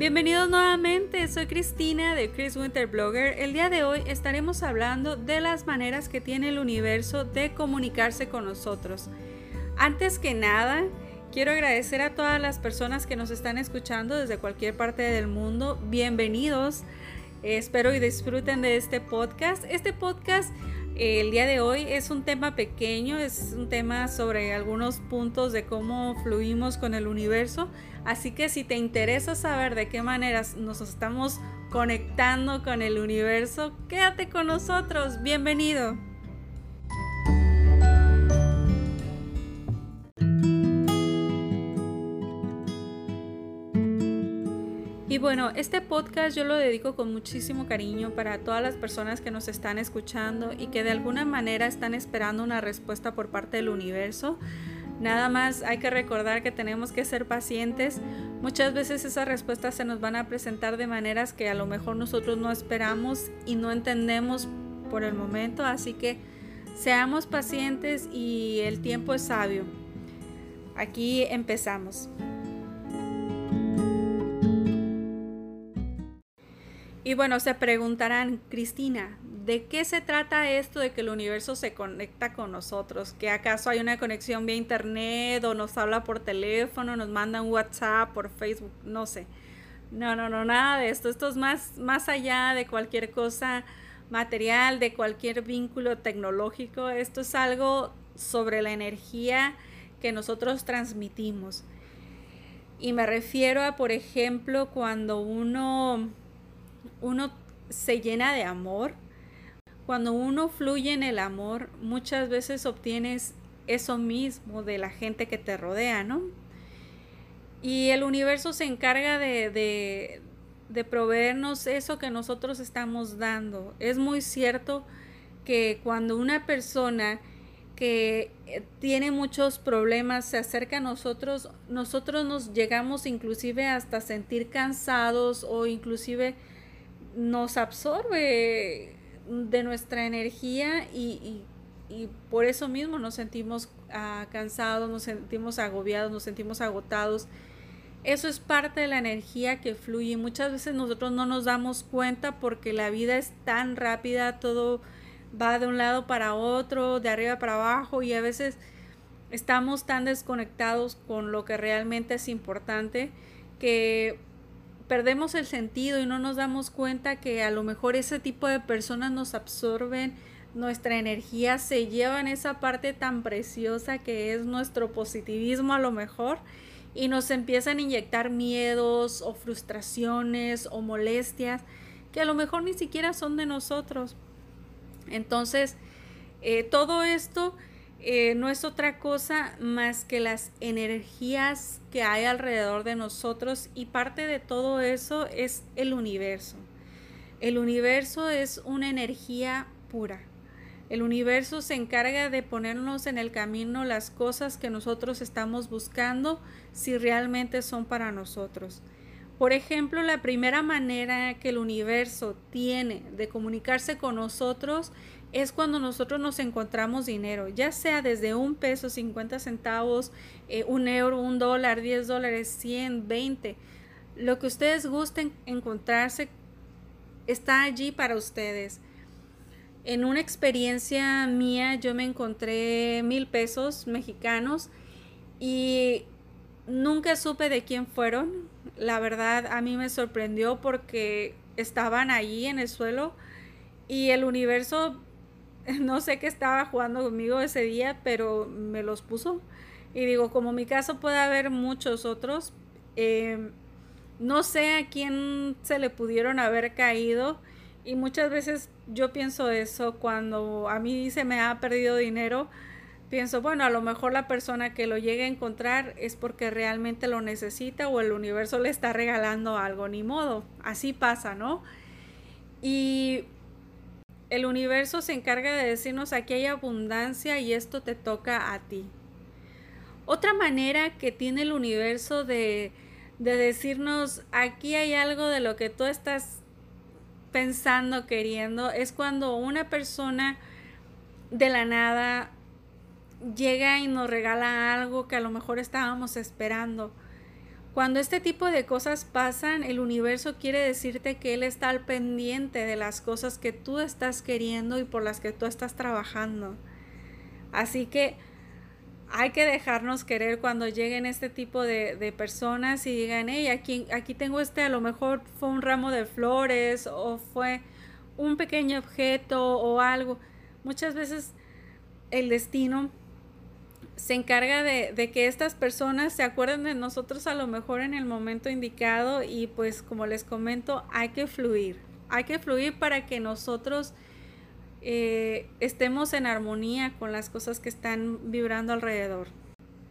Bienvenidos nuevamente, soy Cristina de Chris Winter Blogger. El día de hoy estaremos hablando de las maneras que tiene el universo de comunicarse con nosotros. Antes que nada, quiero agradecer a todas las personas que nos están escuchando desde cualquier parte del mundo. Bienvenidos. espero y disfruten de este podcast. Este podcast el día de hoy es un tema pequeño, es un tema sobre algunos puntos de cómo fluimos con el universo. Así que si te interesa saber de qué maneras nos estamos conectando con el universo, quédate con nosotros. Bienvenido. Y bueno, este podcast yo lo dedico con muchísimo cariño para todas las personas que nos están escuchando y que de alguna manera están esperando una respuesta por parte del universo. Nada más hay que recordar que tenemos que ser pacientes. Muchas veces esas respuestas se nos van a presentar de maneras que a lo mejor nosotros no esperamos y no entendemos por el momento. Así que seamos pacientes y el tiempo es sabio. Aquí empezamos. Y bueno, se preguntarán, Cristina, ¿de qué se trata esto de que el universo se conecta con nosotros? ¿Que acaso hay una conexión vía internet o nos habla por teléfono, nos manda un WhatsApp, por Facebook? No sé. No, no, no, nada de esto. Esto es más, más allá de cualquier cosa material, de cualquier vínculo tecnológico. Esto es algo sobre la energía que nosotros transmitimos. Y me refiero a, por ejemplo, cuando uno uno se llena de amor, cuando uno fluye en el amor, muchas veces obtienes eso mismo de la gente que te rodea, ¿no? Y el universo se encarga de, de, de proveernos eso que nosotros estamos dando. Es muy cierto que cuando una persona que eh, tiene muchos problemas se acerca a nosotros, nosotros nos llegamos inclusive hasta sentir cansados o inclusive nos absorbe de nuestra energía y, por eso mismo nos sentimos ah, cansados, nos sentimos agobiados, nos sentimos agotados. Eso es parte de la energía que fluye. Muchas veces nosotros no nos damos cuenta porque la vida es tan rápida, todo va de un lado para otro, de arriba para abajo y a veces estamos tan desconectados con lo que realmente es importante que perdemos el sentido y no nos damos cuenta que a lo mejor ese tipo de personas nos absorben nuestra energía, se llevan esa parte tan preciosa que es nuestro positivismo a lo mejor y nos empiezan a inyectar miedos o frustraciones o molestias que a lo mejor ni siquiera son de nosotros. Entonces, eh, todo esto eh, no es otra cosa más que las energías que hay alrededor de nosotros y parte de todo eso es el universo. El universo es una energía pura. El universo se encarga de ponernos en el camino las cosas que nosotros estamos buscando si realmente son para nosotros. Por ejemplo, la primera manera que el universo tiene de comunicarse con nosotros es cuando nosotros nos encontramos dinero, ya sea desde un peso, 50 centavos, eh, un euro, un dólar, 10 dólares, 100, 20. Lo que ustedes gusten encontrarse está allí para ustedes. En una experiencia mía yo me encontré mil pesos mexicanos y nunca supe de quién fueron. La verdad a mí me sorprendió porque estaban allí en el suelo y el universo no sé qué estaba jugando conmigo ese día, pero me los puso. Y digo, como mi caso puede haber muchos otros, eh, no sé a quién se le pudieron haber caído. Y muchas veces yo pienso eso cuando a mí se me ha perdido dinero. Pienso, bueno, a lo mejor la persona que lo llegue a encontrar es porque realmente lo necesita o el universo le está regalando algo, ni modo. Así pasa, ¿no? Y el universo se encarga de decirnos aquí hay abundancia y esto te toca a ti. Otra manera que tiene el universo de, de decirnos aquí hay algo de lo que tú estás pensando, queriendo, es cuando una persona de la nada llega y nos regala algo que a lo mejor estábamos esperando. Cuando este tipo de cosas pasan, el universo quiere decirte que Él está al pendiente de las cosas que tú estás queriendo y por las que tú estás trabajando. Así que hay que dejarnos querer cuando lleguen este tipo de, personas y digan, hey, aquí, aquí tengo este, a lo mejor fue un ramo de flores o fue un pequeño objeto o algo. Muchas veces el destino se encarga de, que estas personas se acuerden de nosotros a lo mejor en el momento indicado y pues como les comento, hay que fluir. Hay que fluir para que nosotros eh, estemos en armonía con las cosas que están vibrando alrededor.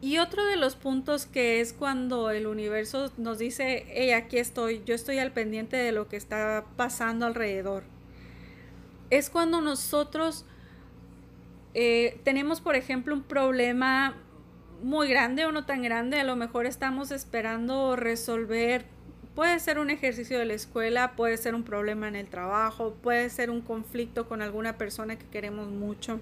Y otro de los puntos que es cuando el universo nos dice, hey, aquí estoy, yo estoy al pendiente de lo que está pasando alrededor. Es cuando nosotros eh, tenemos, por ejemplo, un problema muy grande o no tan grande, a lo mejor estamos esperando resolver Puede ser un ejercicio de la escuela, puede ser un problema en el trabajo, puede ser un conflicto con alguna persona que queremos mucho.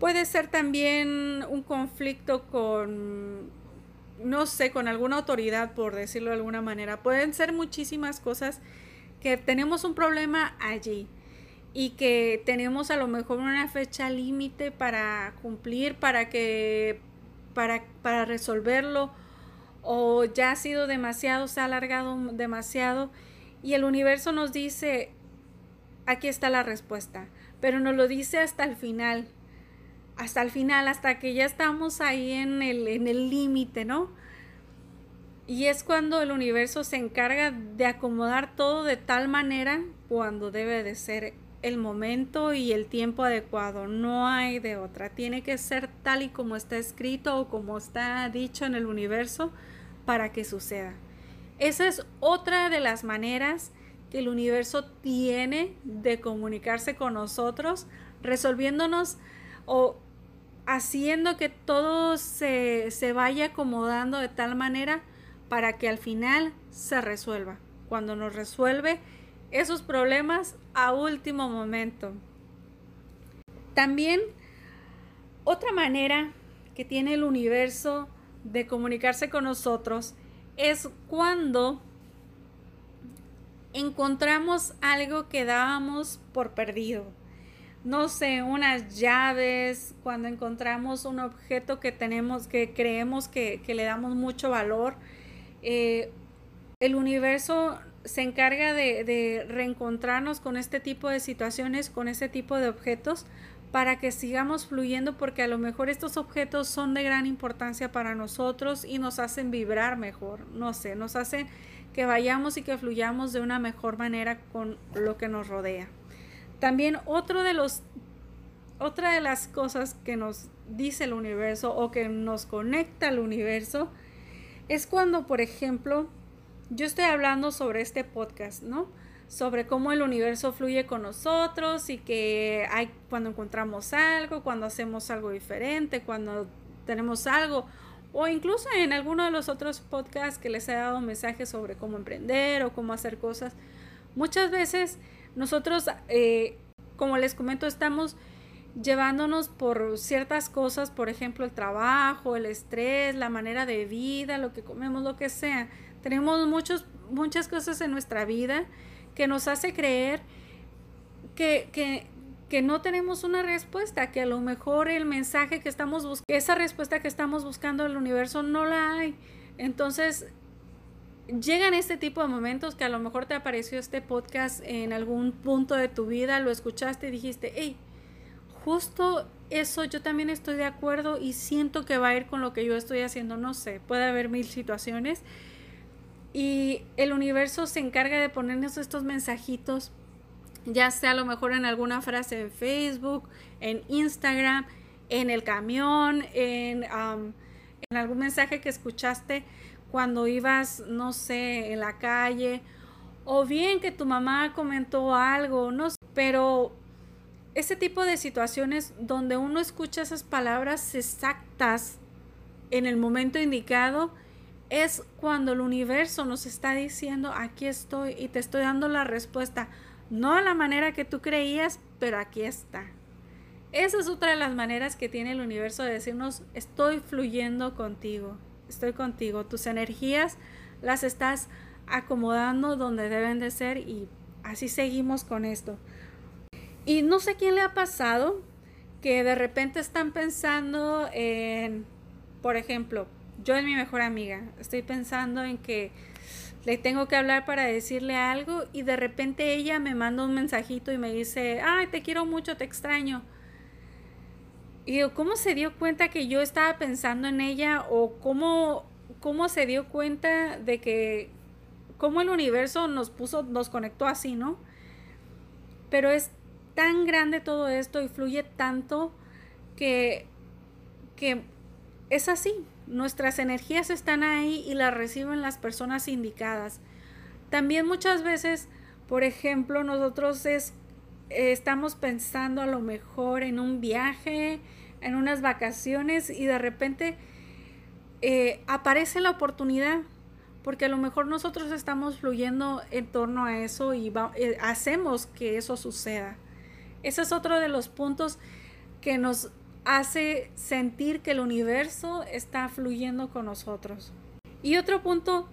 Puede ser también un conflicto con, no sé, con alguna autoridad, por decirlo de alguna manera. Pueden ser muchísimas cosas que tenemos un problema allí y que tenemos a lo mejor una fecha límite para cumplir, para que, para, para resolverlo o ya ha sido demasiado, se ha alargado demasiado y el universo nos dice, aquí está la respuesta, pero nos lo dice hasta el final, hasta el final, hasta que ya estamos ahí en el en el límite, ¿no? Y es cuando el universo se encarga de acomodar todo de tal manera cuando debe de ser el momento y el tiempo adecuado. No hay de otra. Tiene que ser tal y como está escrito o como está dicho en el universo para que suceda. Esa es otra de las maneras que el universo tiene de comunicarse con nosotros, resolviéndonos o haciendo que todo se, se vaya acomodando de tal manera para que al final se resuelva. Cuando nos resuelve esos problemas a último momento. También otra manera que tiene el universo de comunicarse con nosotros es cuando encontramos algo que dábamos por perdido. No sé, unas llaves, cuando encontramos un objeto que tenemos, que creemos que, le damos mucho valor. Eh, el universo se encarga de, de, reencontrarnos con este tipo de situaciones, con este tipo de objetos, para que sigamos fluyendo porque a lo mejor estos objetos son de gran importancia para nosotros y nos hacen vibrar mejor, no sé, nos hacen que vayamos y que fluyamos de una mejor manera con lo que nos rodea. También otro de los otra de las cosas que nos dice el universo o que nos conecta al universo es cuando, por ejemplo, yo estoy hablando sobre este podcast, ¿no? sobre cómo el universo fluye con nosotros y que hay cuando encontramos algo, cuando hacemos algo diferente, cuando tenemos algo o incluso en alguno de los otros podcasts que les he dado mensajes sobre cómo emprender o cómo hacer cosas. Muchas veces nosotros, eh, como les comento, estamos llevándonos por ciertas cosas, por ejemplo, el trabajo, el estrés, la manera de vida, lo que comemos, lo que sea. Tenemos muchos, muchas cosas en nuestra vida que nos hace creer que, que, que no tenemos una respuesta, que a lo mejor el mensaje que estamos buscando, esa respuesta que estamos buscando el universo no la hay. Entonces, llegan este tipo de momentos que a lo mejor te apareció este podcast en algún punto de tu vida, lo escuchaste y dijiste, hey, justo eso yo también estoy de acuerdo y siento que va a ir con lo que yo estoy haciendo, no sé, puede haber mil situaciones el universo se encarga de ponernos estos mensajitos, ya sea a lo mejor en alguna frase en Facebook, en Instagram, en el camión, en, en algún mensaje que escuchaste cuando ibas, no sé, en la calle, o bien que tu mamá comentó algo, no sé, pero ese tipo de situaciones donde uno escucha esas palabras exactas en el momento indicado, es cuando el universo nos está diciendo, aquí estoy y te estoy dando la respuesta, no a la manera que tú creías, pero aquí está. Esa es otra de las maneras que tiene el universo de decirnos, estoy fluyendo contigo. estoy contigo. Tus energías las estás acomodando donde deben de ser y así seguimos con esto. Y no sé quién le ha pasado que de repente están pensando en, por ejemplo, yo en mi mejor amiga, estoy pensando en que le tengo que hablar para decirle algo y de repente ella me manda un mensajito y me dice, ay, te quiero mucho, te extraño. Y digo, ¿cómo se dio cuenta que yo estaba pensando en ella o cómo, cómo se dio cuenta de que, cómo el universo nos puso, nos conectó así, ¿no? Pero es tan grande todo esto y fluye tanto que, que es así, nuestras energías están ahí y las reciben las personas indicadas. También muchas veces, por ejemplo, nosotros es, estamos pensando a lo mejor en un viaje, en unas vacaciones y de repente eh, aparece la oportunidad porque a lo mejor nosotros estamos fluyendo en torno a eso y eh, hacemos que eso suceda. Ese es otro de los puntos que nos hace sentir que el universo está fluyendo con nosotros. Y otro punto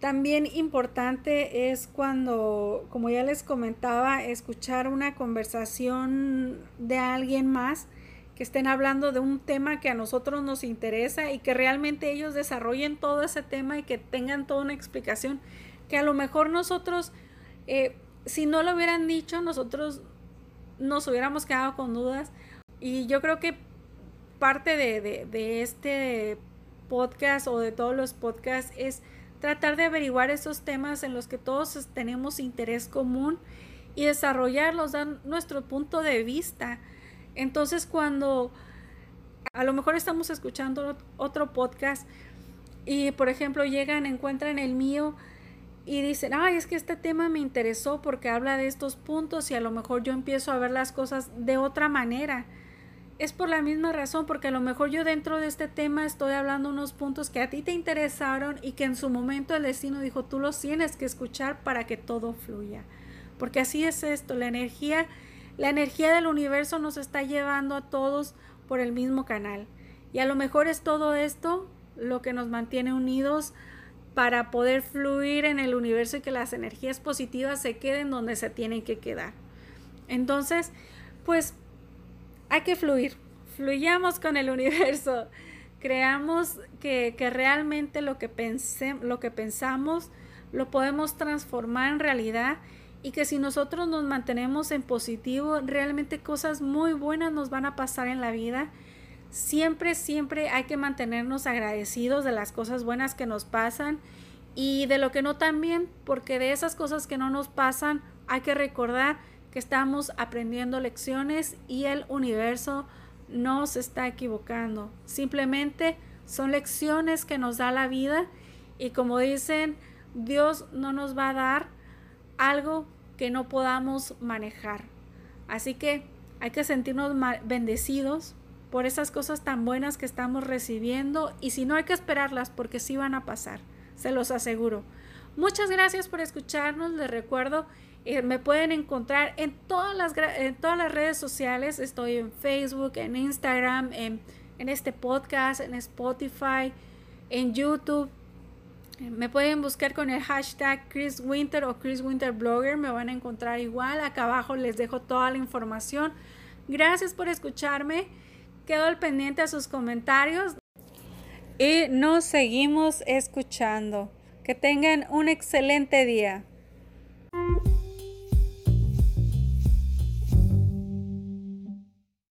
también importante es cuando, como ya les comentaba, escuchar una conversación de alguien más que estén hablando de un tema que a nosotros nos interesa y que realmente ellos desarrollen todo ese tema y que tengan toda una explicación que a lo mejor nosotros, eh, si no lo hubieran dicho, nosotros nos hubiéramos quedado con dudas y yo creo que parte de, este podcast o de todos los podcasts es tratar de averiguar esos temas en los que todos tenemos interés común y desarrollarlos, dar nuestro punto de vista. Entonces cuando a lo mejor estamos escuchando otro podcast y por ejemplo llegan, encuentran el mío y dicen, ay, es que este tema me interesó porque habla de estos puntos y a lo mejor yo empiezo a ver las cosas de otra manera es por la misma razón, porque a lo mejor yo dentro de este tema estoy hablando unos puntos que a ti te interesaron y que en su momento el destino dijo, tú los tienes que escuchar para que todo fluya. Porque así es esto, la energía, la energía del universo nos está llevando a todos por el mismo canal. Y a lo mejor es todo esto lo que nos mantiene unidos para poder fluir en el universo y que las energías positivas se queden donde se tienen que quedar. Entonces, pues hay que fluir, fluyamos con el universo, creamos que, realmente lo que, pense, lo que pensamos lo podemos transformar en realidad y que si nosotros nos mantenemos en positivo, realmente cosas muy buenas nos van a pasar en la vida. Siempre, siempre hay que mantenernos agradecidos de las cosas buenas que nos pasan y de lo que no también, porque de esas cosas que no nos pasan hay que recordar que estamos aprendiendo lecciones y el universo no se está equivocando. Simplemente son lecciones que nos da la vida y como dicen, Dios no nos va a dar algo que no podamos manejar. Así que hay que sentirnos bendecidos por esas cosas tan buenas que estamos recibiendo y si no hay que esperarlas porque sí van a pasar, se los aseguro. Muchas gracias por escucharnos, les recuerdo eh, me pueden encontrar en todas, las, en todas las redes sociales. Estoy en Facebook, en Instagram, en, en este podcast, en Spotify, en YouTube. Me pueden buscar con el hashtag Chris Winter o Chris Winter Blogger. Me van a encontrar igual. Acá abajo les dejo toda la información. Gracias por escucharme. Quedo al pendiente a sus comentarios. Y nos seguimos escuchando. Que tengan un excelente día.